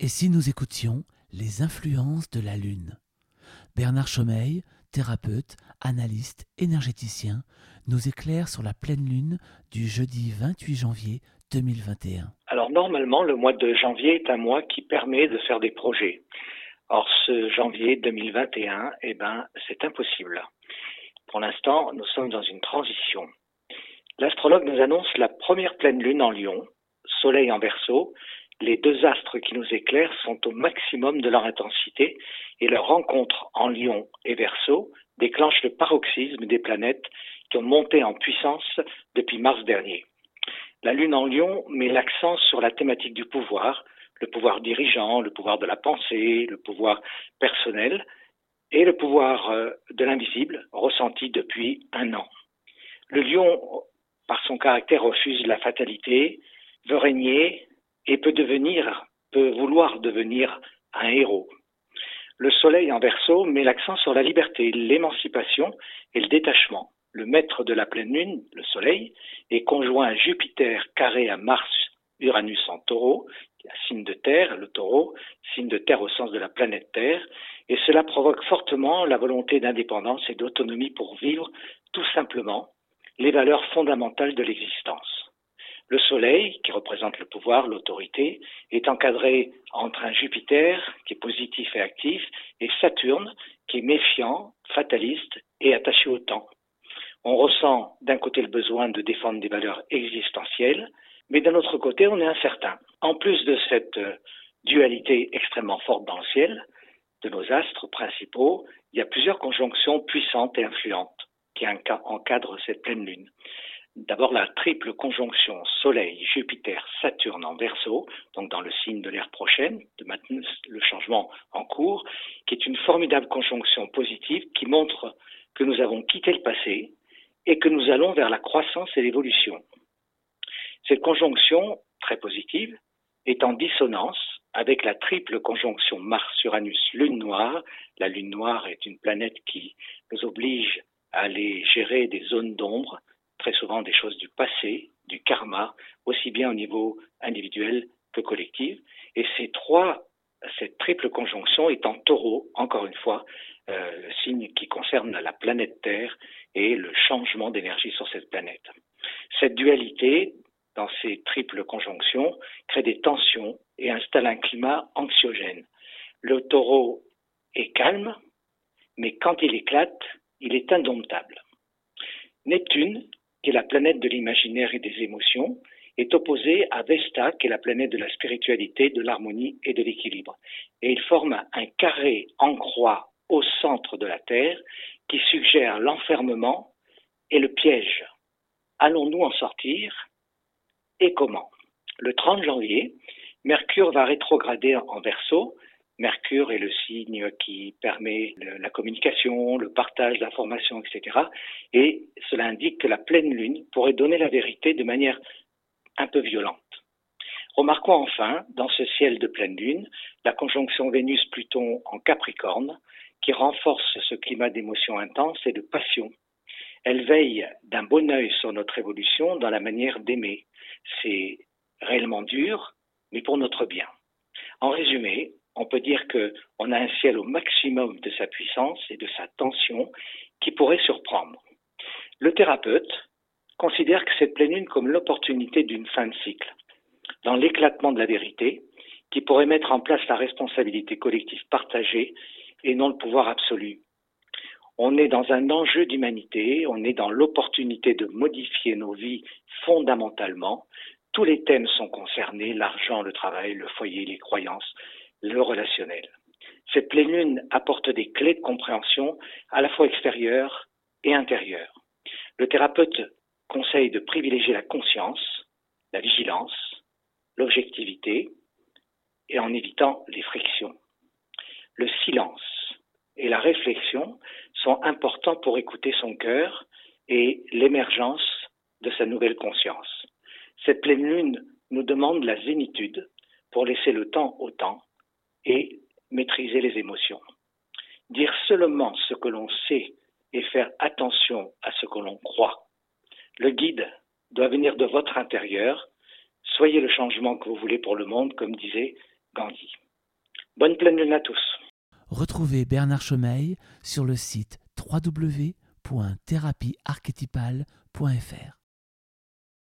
Et si nous écoutions les influences de la Lune? Bernard Chomeil, thérapeute, analyste, énergéticien, nous éclaire sur la pleine Lune du jeudi 28 janvier 2021. Alors normalement, le mois de janvier est un mois qui permet de faire des projets. Or, ce janvier 2021, eh ben, c'est impossible. Pour l'instant, nous sommes dans une transition. L'astrologue nous annonce la première pleine lune en Lion, Soleil en Verseau. Les deux astres qui nous éclairent sont au maximum de leur intensité et leur rencontre en Lion et Verseau déclenche le paroxysme des planètes qui ont monté en puissance depuis mars dernier. La Lune en Lion met l'accent sur la thématique du pouvoir, le pouvoir dirigeant, le pouvoir de la pensée, le pouvoir personnel et le pouvoir euh, de l'invisible ressenti depuis un an. Le lion par son caractère, refuse la fatalité, veut régner et peut devenir, peut vouloir devenir un héros. Le soleil en verso met l'accent sur la liberté, l'émancipation et le détachement. Le maître de la pleine lune, le soleil, est conjoint à Jupiter carré à Mars, Uranus en taureau, signe de terre, le taureau, signe de terre au sens de la planète Terre, et cela provoque fortement la volonté d'indépendance et d'autonomie pour vivre tout simplement les valeurs fondamentales de l'existence. Le Soleil, qui représente le pouvoir, l'autorité, est encadré entre un Jupiter, qui est positif et actif, et Saturne, qui est méfiant, fataliste et attaché au temps. On ressent d'un côté le besoin de défendre des valeurs existentielles, mais d'un autre côté, on est incertain. En plus de cette euh, dualité extrêmement forte dans le ciel, de nos astres principaux, il y a plusieurs conjonctions puissantes et influentes qui encadre cette pleine lune. D'abord la triple conjonction Soleil, Jupiter, Saturne en verso, donc dans le signe de l'ère prochaine, de maintenir le changement en cours, qui est une formidable conjonction positive qui montre que nous avons quitté le passé et que nous allons vers la croissance et l'évolution. Cette conjonction, très positive, est en dissonance avec la triple conjonction Mars-Uranus-Lune noire. La Lune noire est une planète qui nous oblige à aller gérer des zones d'ombre, très souvent des choses du passé, du karma, aussi bien au niveau individuel que collectif. Et ces trois, cette triple conjonction est en taureau, encore une fois, euh, le signe qui concerne la planète Terre et le changement d'énergie sur cette planète. Cette dualité, dans ces triples conjonctions, crée des tensions et installe un climat anxiogène. Le taureau est calme, mais quand il éclate, il est indomptable. Neptune, qui est la planète de l'imaginaire et des émotions, est opposé à Vesta, qui est la planète de la spiritualité, de l'harmonie et de l'équilibre. Et il forme un carré en croix au centre de la Terre qui suggère l'enfermement et le piège. Allons-nous en sortir et comment? Le 30 janvier, Mercure va rétrograder en verso Mercure est le signe qui permet la communication, le partage d'informations, etc. Et cela indique que la pleine lune pourrait donner la vérité de manière un peu violente. Remarquons enfin, dans ce ciel de pleine lune, la conjonction Vénus-Pluton en Capricorne, qui renforce ce climat d'émotion intense et de passion. Elle veille d'un bon œil sur notre évolution dans la manière d'aimer. C'est réellement dur, mais pour notre bien. En résumé, on peut dire qu'on a un ciel au maximum de sa puissance et de sa tension qui pourrait surprendre. Le thérapeute considère que cette pleine lune comme l'opportunité d'une fin de cycle, dans l'éclatement de la vérité, qui pourrait mettre en place la responsabilité collective partagée et non le pouvoir absolu. On est dans un enjeu d'humanité, on est dans l'opportunité de modifier nos vies fondamentalement. Tous les thèmes sont concernés, l'argent, le travail, le foyer, les croyances, le relationnel. Cette pleine lune apporte des clés de compréhension à la fois extérieures et intérieures. Le thérapeute conseille de privilégier la conscience, la vigilance, l'objectivité et en évitant les frictions. Le silence et la réflexion sont importants pour écouter son cœur et l'émergence de sa nouvelle conscience. Cette pleine lune nous demande la zénitude pour laisser le temps au temps et maîtriser les émotions. Dire seulement ce que l'on sait et faire attention à ce que l'on croit. Le guide doit venir de votre intérieur. Soyez le changement que vous voulez pour le monde, comme disait Gandhi. Bonne pleine lune à tous. Retrouvez Bernard Chomeil sur le site www.thérapiearchétypale.fr.